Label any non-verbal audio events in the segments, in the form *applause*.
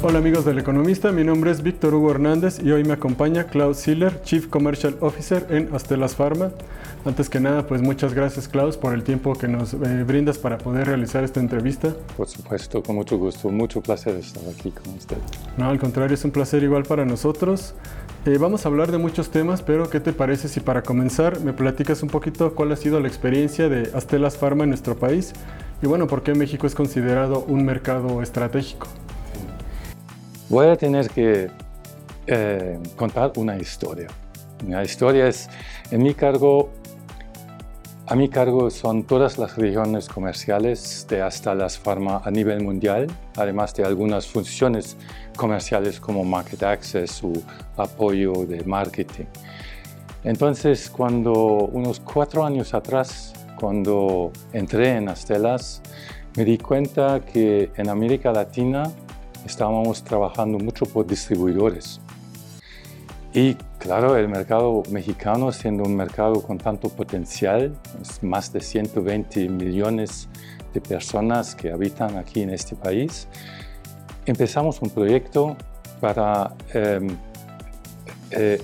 Hola amigos del Economista, mi nombre es Víctor Hugo Hernández y hoy me acompaña Klaus Siller, Chief Commercial Officer en Astelas Pharma. Antes que nada, pues muchas gracias Klaus por el tiempo que nos eh, brindas para poder realizar esta entrevista. Por supuesto, con mucho gusto, mucho placer estar aquí con usted. No, al contrario, es un placer igual para nosotros. Eh, vamos a hablar de muchos temas, pero ¿qué te parece si para comenzar me platicas un poquito cuál ha sido la experiencia de Astelas Pharma en nuestro país y bueno, por qué México es considerado un mercado estratégico? Voy a tener que eh, contar una historia. La historia es, en mi cargo, a mi cargo son todas las regiones comerciales de hasta las farma a nivel mundial, además de algunas funciones comerciales como market access o apoyo de marketing. Entonces, cuando unos cuatro años atrás, cuando entré en Astelas, me di cuenta que en América Latina estábamos trabajando mucho por distribuidores. Y claro, el mercado mexicano, siendo un mercado con tanto potencial, más de 120 millones de personas que habitan aquí en este país, empezamos un proyecto para em, eh,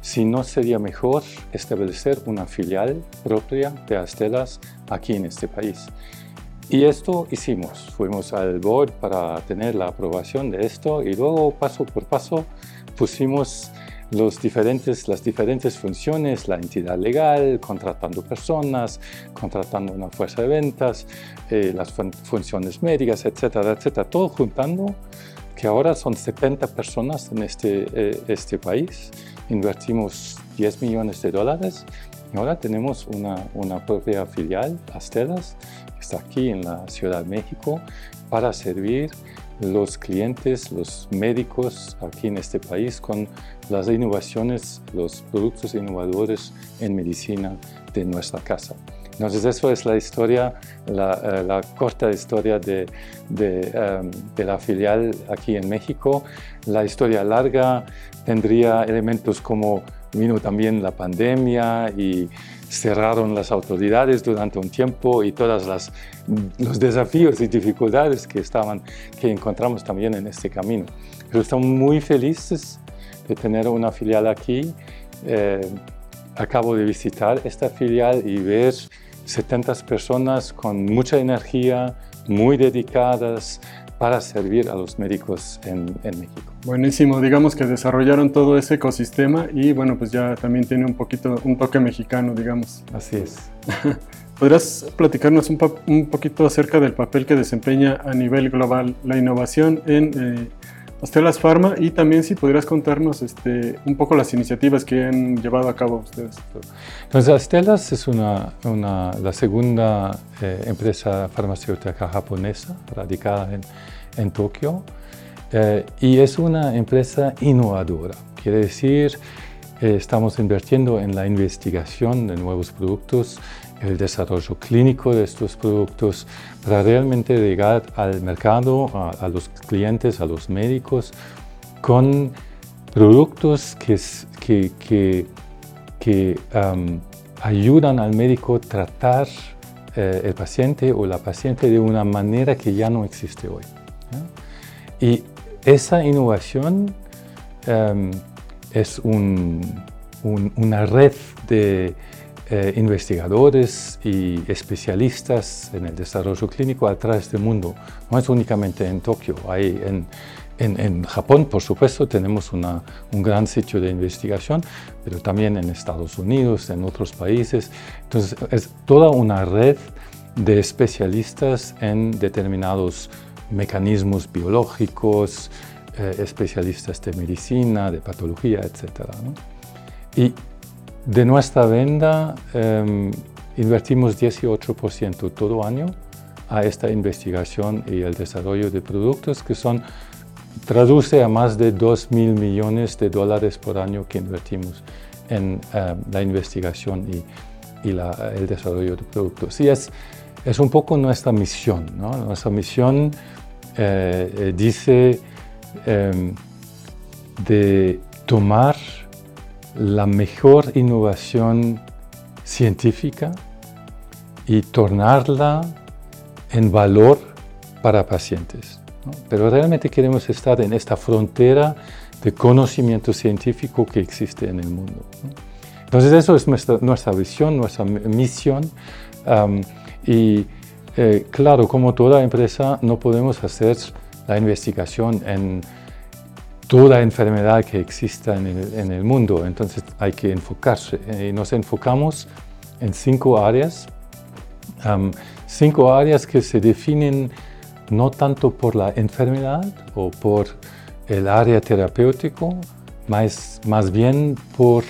si no sería mejor establecer una filial propia de Astelas aquí en este país. Y esto hicimos, fuimos al board para tener la aprobación de esto y luego paso por paso pusimos los diferentes, las diferentes funciones, la entidad legal, contratando personas, contratando una fuerza de ventas, eh, las funciones médicas, etcétera, etcétera, todo juntando que ahora son 70 personas en este, eh, este país, invertimos 10 millones de dólares. Y ahora tenemos una, una propia filial, Astelas, está aquí en la Ciudad de México para servir los clientes, los médicos aquí en este país con las innovaciones, los productos innovadores en medicina de nuestra casa. Entonces, eso es la historia, la, eh, corta historia de, de, em, de, la filial aquí en México. La historia larga tendría elementos como vino también la pandemia y cerraron las autoridades durante un tiempo y todos los desafíos y dificultades que, estaban, que encontramos también en este camino. Pero estamos muy felices de tener una filial aquí. Eh, acabo de visitar esta filial y ver 70 personas con mucha energía, muy dedicadas, para servir a los médicos en, México. Buenísimo, digamos que desarrollaron todo ese ecosistema y bueno, pues ya también tiene un poquito, un toque mexicano, digamos. Así es. *laughs* ¿Podrías platicarnos un, un, poquito acerca del papel que desempeña a nivel global la innovación en eh, Astelas Pharma y también si podrías contarnos este, un poco las iniciativas que han llevado a cabo ustedes. Entonces, Astelas es una, una, la segunda eh, empresa farmacéutica japonesa radicada en, en Tokio eh, y es una empresa innovadora. Quiere decir, estamos invirtiendo en la investigación de nuevos productos el desarrollo clínico de estos productos para realmente llegar al mercado, a, los clientes, a los médicos, con productos que, que, que, ayudan al médico a tratar eh, el paciente o la paciente de una manera que ya no existe hoy. Y esa innovación es una red de eh, investigadores y especialistas en el desarrollo clínico a través del mundo. No es únicamente en Tokio, hay en, en, Japón, por supuesto, tenemos una, un gran sitio de investigación, pero también en Estados Unidos, en otros países. Entonces, es toda una red de especialistas en determinados mecanismos biológicos, eh, especialistas de medicina, de patología, etc. Y de nuestra venta em, invertimos 18% todo año a esta investigación y el desarrollo de productos que son, traduce a más de 2 mil millones de dólares por año que invertimos en em, la investigación y, el desarrollo de productos. Y es, es un poco nuestra misión. Nuestra misión eh, eh, dice em, de tomar la mejor innovación científica y tornarla en valor para pacientes. pero realmente queremos estar en esta frontera de conocimiento científico que existe en el mundo. Entonces eso es nuestra, nuestra visión, nuestra misión y eh, claro, como toda empresa no podemos hacer la investigación en toda enfermedad que exista en el, en el mundo, entonces hay que enfocarse. Y nos enfocamos en cinco áreas, cinco áreas que se definen no tanto por la enfermedad o por el área terapéutico, más, más bien por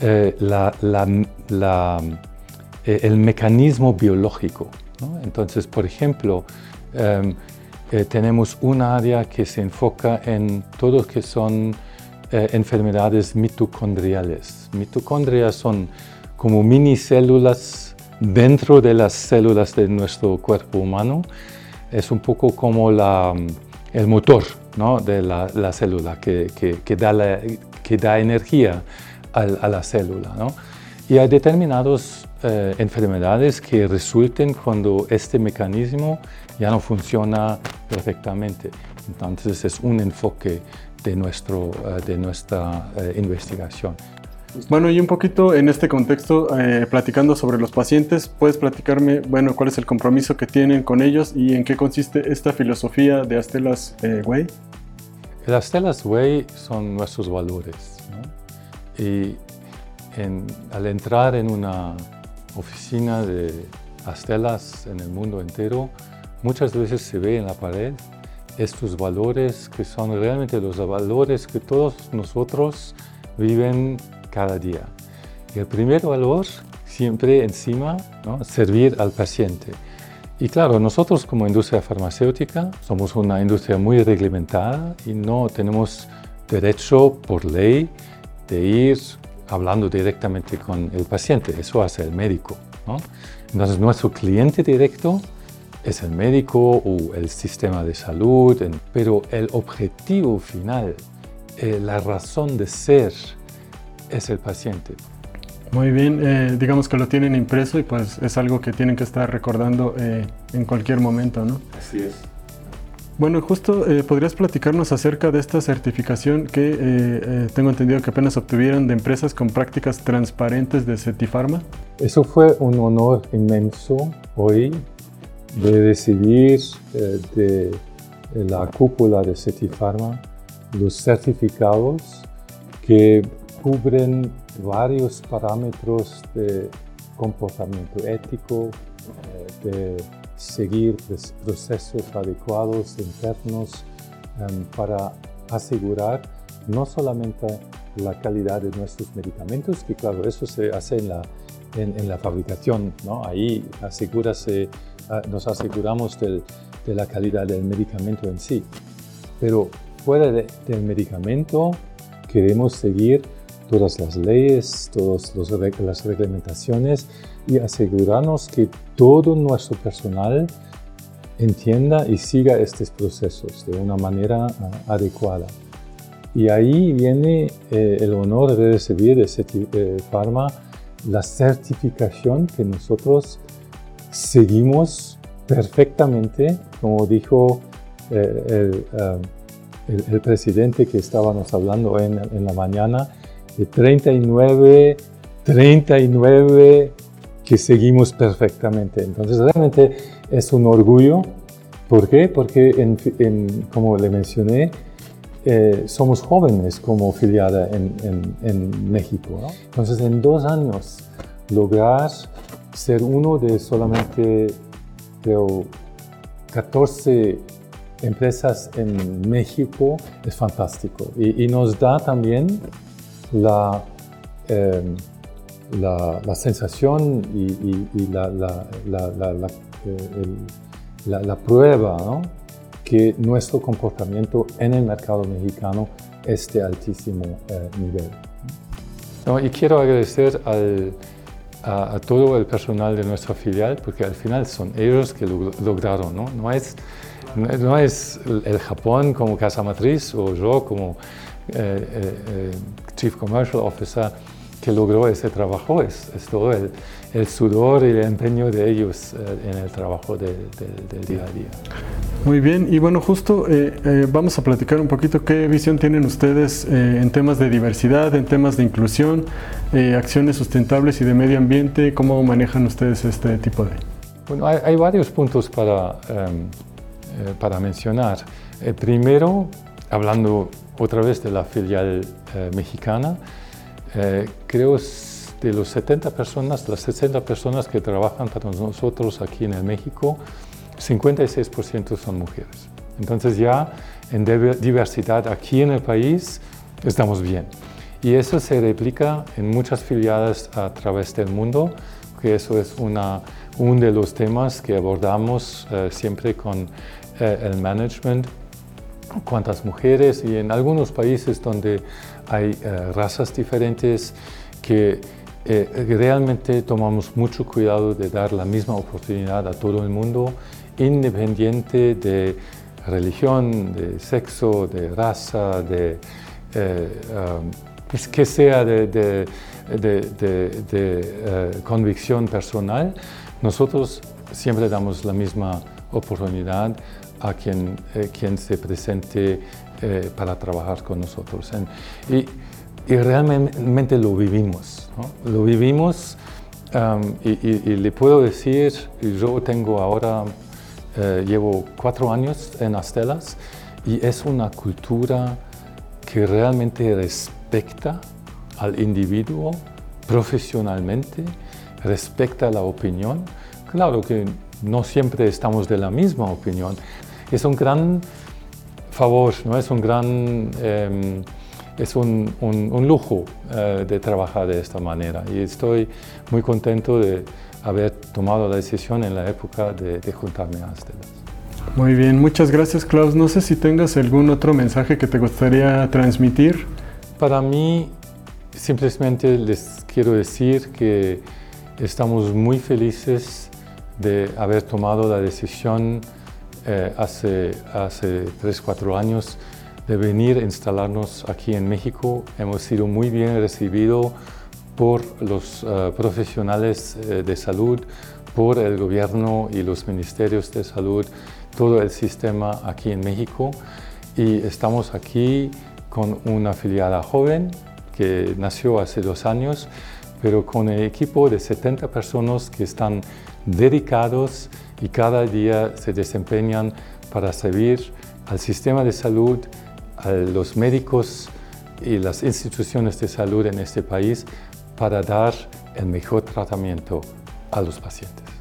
eh, la, la, eh, el mecanismo biológico. Entonces, por ejemplo, em, eh, tenemos un área que se enfoca en todo lo que son enfermedades mitocondriales. Mitocondrias son como mini células dentro de las células de nuestro cuerpo humano es un poco como la, el motor ¿no? de la, la célula que, que, da la, que, da energía a, a la célula. ¿no? Y hay determinadas eh, enfermedades que resulten cuando este mecanismo ya no funciona perfectamente. Entonces es un enfoque de, nuestro, eh, de nuestra eh, investigación. Bueno, y un poquito en este contexto, eh, platicando sobre los pacientes, ¿puedes platicarme, bueno, cuál es el compromiso que tienen con ellos y en qué consiste esta filosofía de Astelas eh, Way? Las Astelas Way son nuestros valores. Y al entrar en una oficina de Astelas en el mundo entero, muchas veces se ve en la pared estos valores que son realmente los valores que todos nosotros viven cada día. Y el primer valor, siempre encima, ¿no? servir al paciente. Y claro, nosotros como industria farmacéutica somos una industria muy reglamentada y no tenemos derecho por ley de ir hablando directamente con el paciente. Eso hace el médico. ¿no? Entonces, nuestro cliente directo es el médico o el sistema de salud, pero el objetivo final, eh, la razón de ser es el paciente. Muy bien, eh, digamos que lo tienen impreso y pues es algo que tienen que estar recordando eh, en cualquier momento, ¿no? Así es. Bueno, justo eh, podrías platicarnos acerca de esta certificación que tengo entendido que apenas obtuvieron de empresas con prácticas transparentes de Cetifarma. Eso fue un honor inmenso hoy de recibir de la cúpula de Cetifarma los certificados que cubren varios parámetros de comportamiento ético, eh, de seguir procesos adecuados internos em, para asegurar no solamente la calidad de nuestros medicamentos, que claro, eso se hace en la, en, la fabricación, ¿no? ahí asegúrase, ah, nos aseguramos del, de la calidad del medicamento en sí, pero fuera del medicamento queremos seguir todas las leyes, todas las reglamentaciones y asegurarnos que todo nuestro personal entienda y siga estos procesos de una manera ah, adecuada. Y ahí viene eh, el honor de recibir de eh, Pharma la certificación que nosotros seguimos perfectamente, como dijo eh, el, el, presidente que estábamos hablando en, en la mañana, de 39, 39 que seguimos perfectamente. Entonces realmente es un orgullo. ¿Por qué? Porque, como le mencioné, eh, somos jóvenes como filiada en, en, México. Entonces en dos años lograr ser uno de solamente creo, 14 empresas en México es fantástico y, nos da también la, em, la, la, sensación y, la, eh, la, prueba ¿no? que nuestro comportamiento en el mercado mexicano es de altísimo eh, nivel. No, y quiero agradecer al, a, todo el personal de nuestra filial, porque al final son ellos que lo lograron. ¿no? No, es, no es el Japón como casa matriz o yo como eh, eh, eh, Chief Commercial Officer, que logró ese trabajo es, todo el, el, sudor y el empeño de ellos eh, en el trabajo del día a día. Muy bien, y bueno, justo eh, eh, vamos a platicar un poquito qué visión tienen ustedes en temas de diversidad, en temas de inclusión, acciones sustentables y de medio ambiente, cómo manejan ustedes este tipo de... Bueno, hay, varios puntos para, em, para mencionar. primero, hablando otra vez de la filial mexicana, eh, creo de los 70 personas, las 60 personas que trabajan para nosotros aquí en el México, 56% son mujeres. Entonces ya en diversidad aquí en el país estamos bien. Y eso se replica en muchas filiales a través del mundo, que eso es una, uno de los temas que abordamos eh, siempre con eh, el management cuántas mujeres y en algunos países donde hay eh, razas diferentes que eh, realmente tomamos mucho cuidado de dar la misma oportunidad a todo el mundo, independiente de religión, de sexo, de raza, de eh, um, pues, que sea de, de, de convicción personal, nosotros siempre damos la misma oportunidad a quien, quien se presente eh, para trabajar con nosotros. y, y, realmente lo vivimos, lo vivimos um, y, le puedo decir, yo tengo ahora, eh, llevo cuatro años en Astelas y es una cultura que realmente respecta al individuo profesionalmente, respecta la opinión. Claro que no siempre estamos de la misma opinión, es un gran favor, ¿no? es un gran em, es un, un, lujo eh, de trabajar de esta manera y estoy muy contento de haber tomado la decisión en la época de, juntarme a Astelas. Muy bien, muchas gracias Klaus. No sé si tengas algún otro mensaje que te gustaría transmitir. Para mí, simplemente les quiero decir que estamos muy felices de haber tomado la decisión eh, hace, hace 3, 4 años de venir a instalarnos aquí en México. Hemos sido muy bien recibidos por los eh, profesionales eh, de salud, por el gobierno y los ministerios de salud, todo el sistema aquí en México. Y estamos aquí con una filial joven que nació hace dos años, pero con el equipo de 70 personas que están dedicados y cada día se desempeñan para servir al sistema de salud, a los médicos y las instituciones de salud en este país para dar el mejor tratamiento a los pacientes.